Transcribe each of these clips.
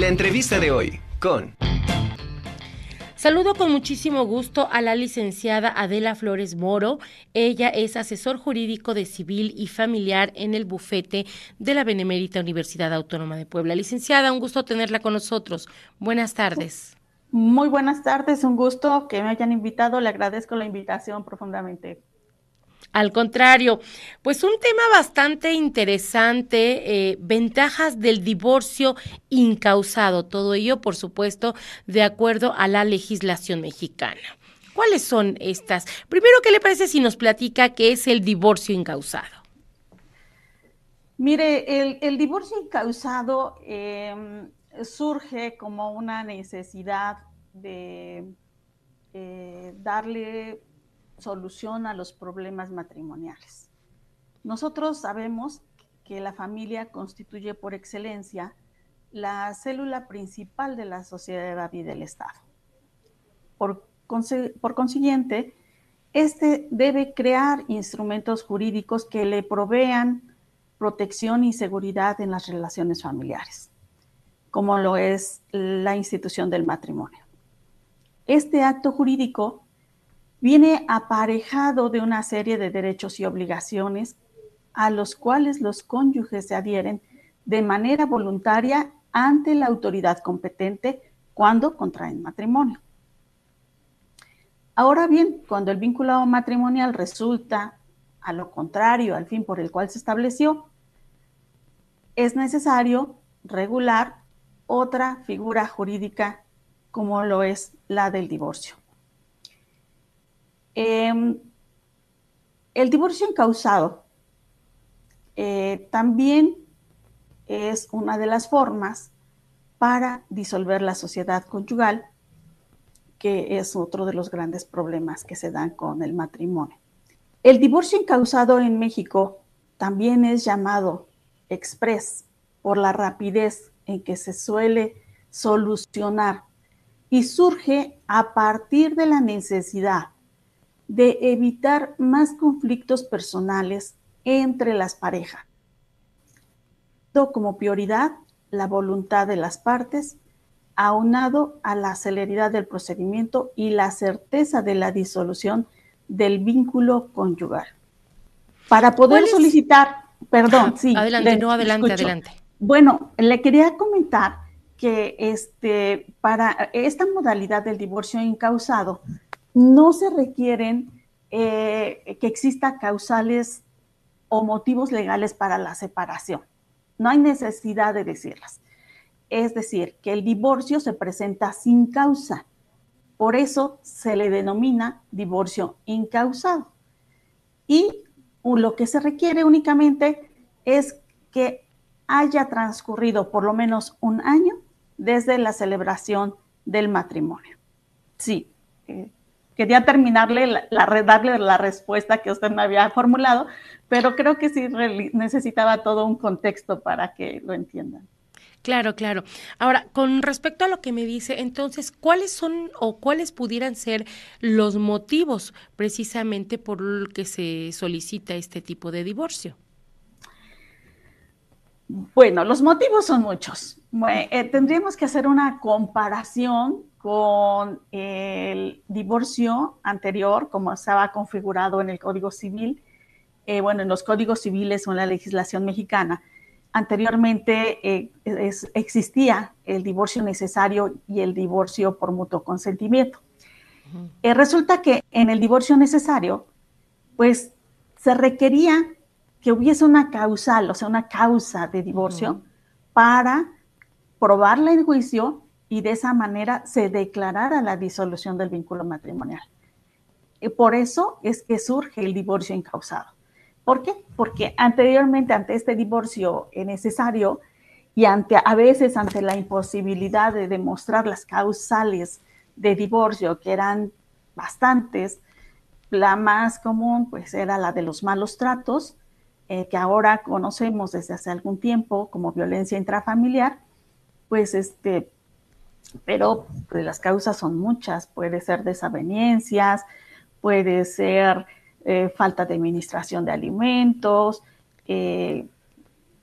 La entrevista de hoy con... Saludo con muchísimo gusto a la licenciada Adela Flores Moro. Ella es asesor jurídico de civil y familiar en el bufete de la Benemérita Universidad Autónoma de Puebla. Licenciada, un gusto tenerla con nosotros. Buenas tardes. Muy buenas tardes, un gusto que me hayan invitado. Le agradezco la invitación profundamente. Al contrario, pues un tema bastante interesante, eh, ventajas del divorcio incausado, todo ello, por supuesto, de acuerdo a la legislación mexicana. ¿Cuáles son estas? Primero, ¿qué le parece si nos platica qué es el divorcio incausado? Mire, el, divorcio incausado em, surge como una necesidad de eh, darle solución a los problemas matrimoniales. Nosotros sabemos que la familia constituye por excelencia la célula principal de la sociedad y del Estado. Por, por consiguiente, este debe crear instrumentos jurídicos que le provean protección y seguridad en las relaciones familiares, como lo es la institución del matrimonio. Este acto jurídico viene aparejado de una serie de derechos y obligaciones a los cuales los cónyuges se adhieren de manera voluntaria ante la autoridad competente cuando contraen matrimonio. Ahora bien, cuando el vínculo matrimonial resulta a lo contrario al fin por el cual se estableció, es necesario regular otra figura jurídica como lo es la del divorcio. Em, el divorcio encausado eh, también es una de las formas para disolver la sociedad conyugal, que es otro de los grandes problemas que se dan con el matrimonio. El divorcio encausado en México también es llamado express por la rapidez en que se suele solucionar y surge a partir de la necesidad de evitar más conflictos personales entre las parejas. Como prioridad la voluntad de las partes, aunado a la celeridad del procedimiento y la certeza de la disolución del vínculo conyugal. Para poder solicitar, perdón, sí. Adelante, no, adelante, adelante. Bueno, le quería comentar que este, para esta modalidad del divorcio incausado, no se requieren eh, que exista causales o motivos legales para la separación. No hay necesidad de decirlas. Es decir, que el divorcio se presenta sin causa. Por eso se le denomina divorcio incausado. Y lo que se requiere únicamente es que haya transcurrido por lo menos un año desde la celebración del matrimonio. Sí, eh, quería terminarle, la, darle la respuesta que usted me había formulado, pero creo que sí necesitaba todo un contexto para que lo entiendan. Claro, claro. Ahora, con respecto a lo que me dice, entonces, ¿cuáles son o cuáles pudieran ser los motivos precisamente por los que se solicita este tipo de divorcio? Bueno, los motivos son muchos. Eh, tendríamos que hacer una comparación con el divorcio anterior, como estaba configurado en el Código Civil, eh, bueno, en los códigos civiles o en la legislación mexicana. Anteriormente eh, existía el divorcio necesario y el divorcio por mutuo consentimiento. Eh, resulta que en el divorcio necesario, pues se requería que hubiese una causal, o sea, una causa de divorcio para probarla en juicio y de esa manera se declarara la disolución del vínculo matrimonial. Y por eso es que surge el divorcio incausado. ¿Por qué? Porque anteriormente, ante este divorcio necesario y ante, a veces ante la imposibilidad de demostrar las causales de divorcio, que eran bastantes, la más común pues era la de los malos tratos, eh, que ahora conocemos desde hace algún tiempo como violencia intrafamiliar, pues este, pero pues, las causas son muchas, puede ser desavenencias, puede ser eh, falta de administración de alimentos, eh,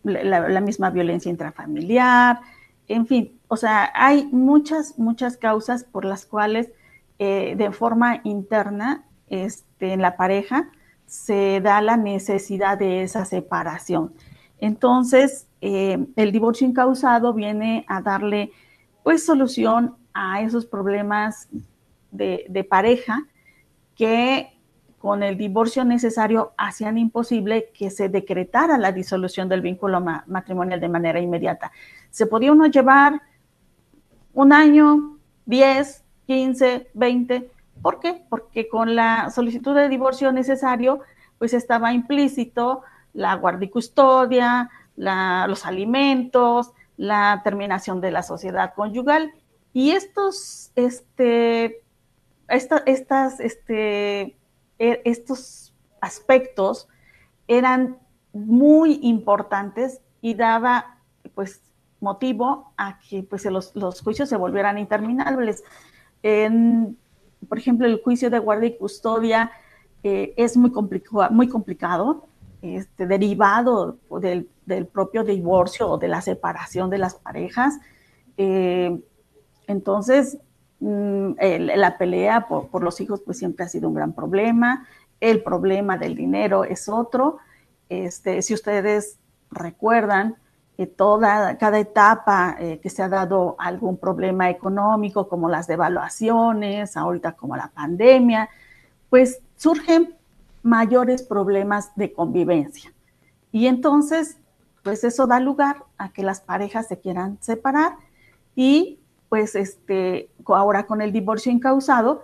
la, misma violencia intrafamiliar, en fin, o sea, hay muchas, muchas causas por las cuales eh, de forma interna este, en la pareja se da la necesidad de esa separación. Entonces, el divorcio incausado viene a darle pues solución a esos problemas de, pareja que con el divorcio necesario hacían imposible que se decretara la disolución del vínculo matrimonial de manera inmediata. Se podía uno llevar un año, 10, 15, 20. ¿Por qué? Porque con la solicitud de divorcio necesario, pues estaba implícito la guardia y custodia, los alimentos, la terminación de la sociedad conyugal. Y estos, este, estas, este, e, estos aspectos eran muy importantes y daba pues motivo a que pues, los, juicios se volvieran interminables. por ejemplo, el juicio de guardia y custodia eh, es muy, muy complicado, este, derivado del, propio divorcio o de la separación de las parejas. Eh, entonces, Mm, la pelea por, los hijos pues siempre ha sido un gran problema, el problema del dinero es otro. Este, si ustedes recuerdan, que toda, cada etapa eh, que se ha dado algún problema económico, como las devaluaciones, ahorita como la pandemia, pues surgen mayores problemas de convivencia. Y entonces, pues eso da lugar a que las parejas se quieran separar y pues este, ahora con el divorcio incausado,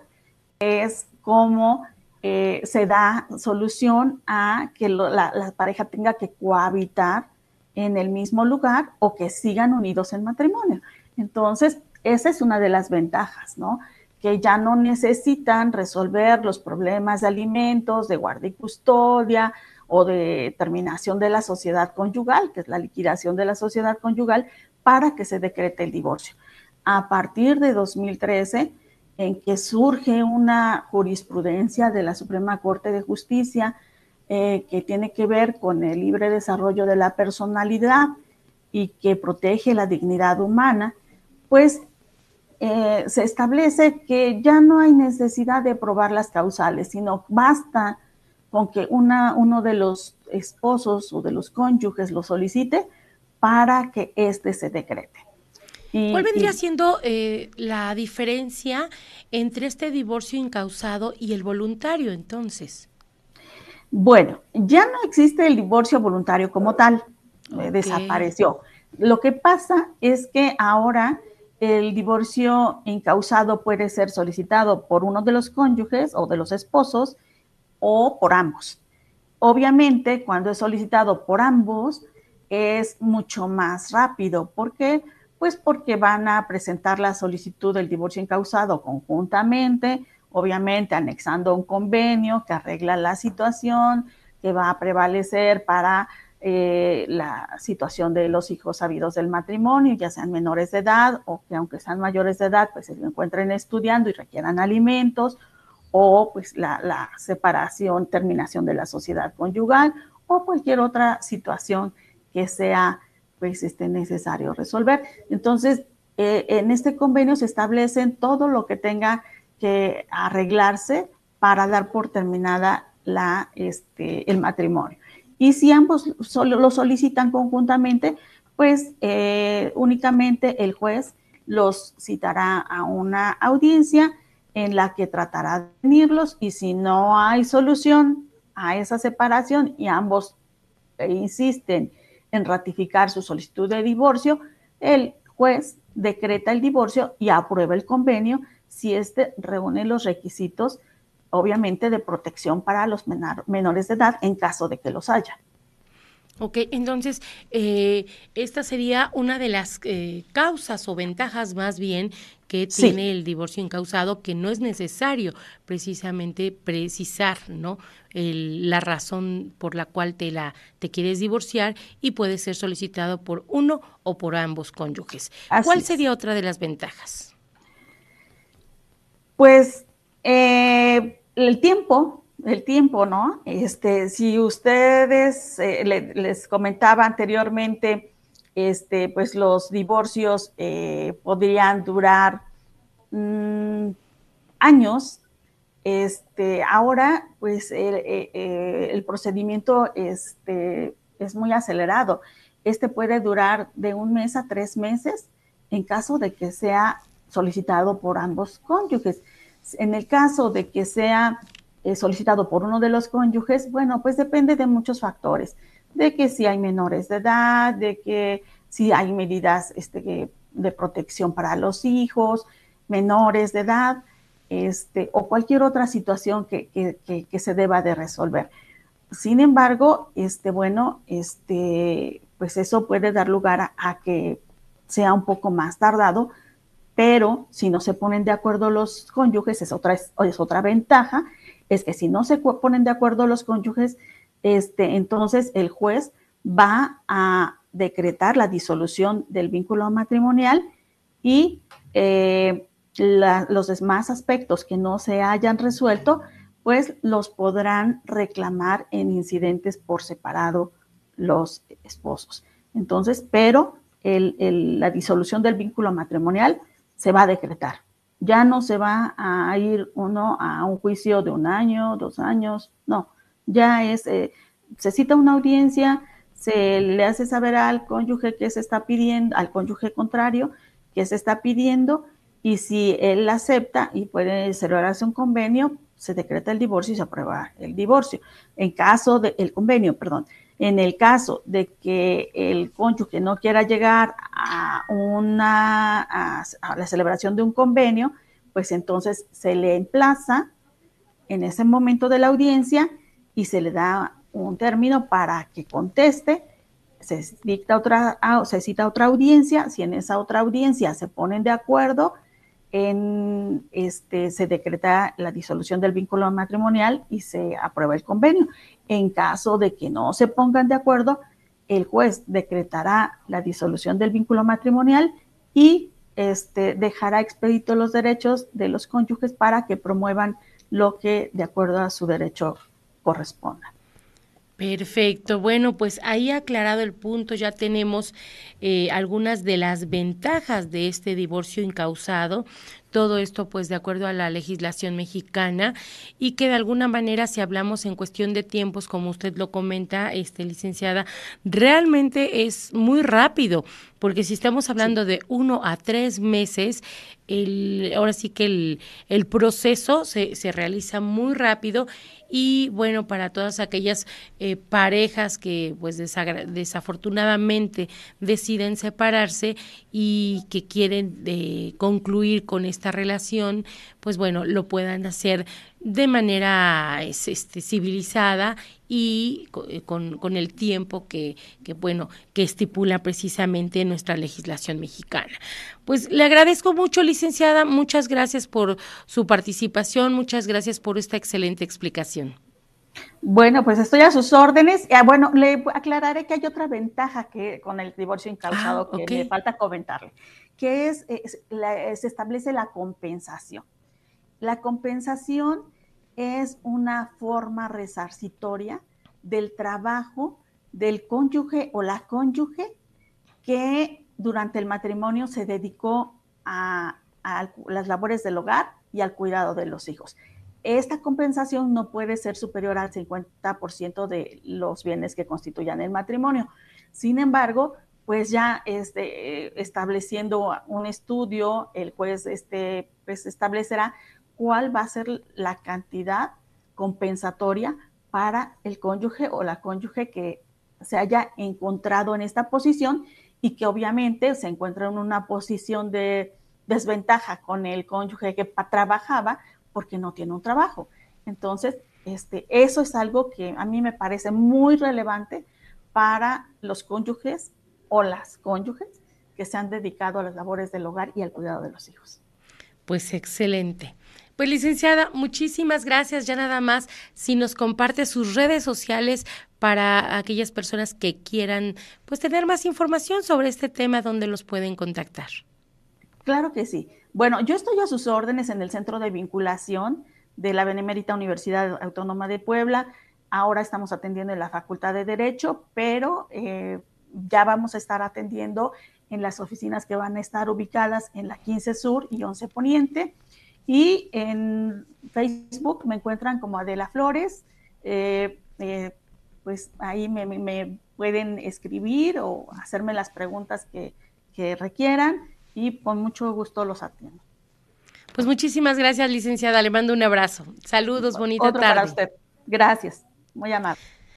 es como eh, se da solución a que la, pareja tenga que cohabitar en el mismo lugar o que sigan unidos en matrimonio. Entonces, esa es una de las ventajas, ¿no? Que ya no necesitan resolver los problemas de alimentos, de guardia y custodia o de terminación de la sociedad conyugal, que es la liquidación de la sociedad conyugal, para que se decrete el divorcio. A partir de 2013, en que surge una jurisprudencia de la Suprema Corte de Justicia eh, que tiene que ver con el libre desarrollo de la personalidad y que protege la dignidad humana, pues eh, se establece que ya no hay necesidad de probar las causales, sino basta con que una, uno de los esposos o de los cónyuges lo solicite para que éste se decrete. ¿Cuál vendría siendo eh, la diferencia entre este divorcio incausado y el voluntario entonces? Bueno, ya no existe el divorcio voluntario como tal, eh, desapareció. Lo que pasa es que ahora el divorcio incausado puede ser solicitado por uno de los cónyuges o de los esposos o por ambos. Obviamente, cuando es solicitado por ambos, es mucho más rápido. ¿Por qué? Pues porque van a presentar la solicitud del divorcio incausado conjuntamente, obviamente anexando un convenio que arregla la situación, que va a prevalecer para eh, la situación de los hijos habidos del matrimonio, ya sean menores de edad o que aunque sean mayores de edad, pues se encuentren estudiando y requieran alimentos, o pues la, separación, terminación de la sociedad conyugal o cualquier otra situación que sea pues esté necesario resolver. Entonces, eh, en este convenio se establecen todo lo que tenga que arreglarse para dar por terminada la, este, el matrimonio. Y si ambos solo lo solicitan conjuntamente, pues eh, únicamente el juez los citará a una audiencia en la que tratará de unirlos y si no hay solución a esa separación y ambos insisten en ratificar su solicitud de divorcio, el juez decreta el divorcio y aprueba el convenio si éste reúne los requisitos, obviamente, de protección para los menores de edad en caso de que los haya. Ok, entonces, eh, esta sería una de las eh, causas o ventajas más bien que tiene el divorcio incausado, que no es necesario precisamente precisar, ¿no? la razón por la cual te la te quieres divorciar y puede ser solicitado por uno o por ambos cónyuges. ¿Cuál sería otra de las ventajas? Pues eh, el tiempo, el tiempo, ¿no? Este, si ustedes eh, les comentaba anteriormente este, pues los divorcios eh, podrían durar mm, años. Este, ahora, pues el, eh, eh, procedimiento este, es muy acelerado. Este puede durar de un mes a tres meses en caso de que sea solicitado por ambos cónyuges. En el caso de que sea solicitado por uno de los cónyuges, bueno, pues depende de muchos factores de que si hay menores de edad, de que si hay medidas este, de protección para los hijos, menores de edad, este, o cualquier otra situación que, que, se deba de resolver. Sin embargo, este, bueno, este, pues eso puede dar lugar a, que sea un poco más tardado, pero si no se ponen de acuerdo los cónyuges, es otra, es otra ventaja, es que si no se ponen de acuerdo los cónyuges, este, entonces el juez va a decretar la disolución del vínculo matrimonial y eh, los demás aspectos que no se hayan resuelto, pues los podrán reclamar en incidentes por separado los esposos. Entonces, pero la disolución del vínculo matrimonial se va a decretar. Ya no se va a ir uno a un juicio de un año, dos años, no, ya es, eh, se cita una audiencia, se le hace saber al cónyuge que se está pidiendo, al cónyuge contrario, que se está pidiendo, y si él acepta y puede celebrarse un convenio, se decreta el divorcio y se aprueba el divorcio. En caso de, el convenio, perdón, en el caso de que el cónyuge no quiera llegar a una a la celebración de un convenio, pues entonces se le emplaza en ese momento de la audiencia y se le da un término para que conteste, se dicta otra, se cita otra audiencia, si en esa otra audiencia se ponen de acuerdo, en este, se decreta la disolución del vínculo matrimonial y se aprueba el convenio. En caso de que no se pongan de acuerdo, el juez decretará la disolución del vínculo matrimonial y este, dejará expedito los derechos de los cónyuges para que promuevan lo que de acuerdo a su derecho corresponda. Perfecto. Bueno, pues ahí aclarado el punto, ya tenemos eh, algunas de las ventajas de este divorcio incausado. Todo esto, pues, de acuerdo a la legislación mexicana y que de alguna manera, si hablamos en cuestión de tiempos, como usted lo comenta, este, licenciada, realmente es muy rápido, porque si estamos hablando de uno a tres meses, el, ahora sí que el, el proceso se, se realiza muy rápido y bueno, para todas aquellas eh, parejas que pues desafortunadamente deciden separarse y que quieren eh, concluir con esta relación, pues bueno, lo puedan hacer de manera este, civilizada y eh, con, con el tiempo que, que, bueno, que estipula precisamente nuestra legislación mexicana. Pues le agradezco mucho, licenciada, muchas gracias por su participación, muchas gracias por esta excelente explicación. Bueno, pues estoy a sus órdenes. Ah, bueno, le aclararé que hay otra ventaja que con el divorcio incausado ah, que me falta comentarle, que es, se establece la compensación. La compensación es una forma resarcitoria del trabajo del cónyuge o la cónyuge que durante el matrimonio se dedicó a las labores del hogar y al cuidado de los hijos esta compensación no puede ser superior al 50% de los bienes que constituyan el matrimonio. Sin embargo, pues ya este, estableciendo un estudio, el juez este, pues establecerá cuál va a ser la cantidad compensatoria para el cónyuge o la cónyuge que se haya encontrado en esta posición y que obviamente se encuentra en una posición de desventaja con el cónyuge que trabajaba, porque no tiene un trabajo. Entonces, este, eso es algo que a mí me parece muy relevante para los cónyuges o las cónyuges que se han dedicado a las labores del hogar y al cuidado de los hijos. Pues excelente. Pues licenciada, muchísimas gracias. Ya nada más, si nos comparte sus redes sociales para aquellas personas que quieran pues tener más información sobre este tema, donde los pueden contactar. Claro que sí. Bueno, yo estoy a sus órdenes en el centro de vinculación de la Benemérita Universidad Autónoma de Puebla. Ahora estamos atendiendo en la Facultad de Derecho, pero eh, ya vamos a estar atendiendo en las oficinas que van a estar ubicadas en la 15 Sur y 11 Poniente. Y en Facebook me encuentran como Adela Flores. Eh, eh, pues ahí me, pueden escribir o hacerme las preguntas que, requieran y con mucho gusto los atiendo. Pues muchísimas gracias, licenciada. Le mando un abrazo. Saludos, bonita Otro tarde. para usted. Gracias. Muy amable.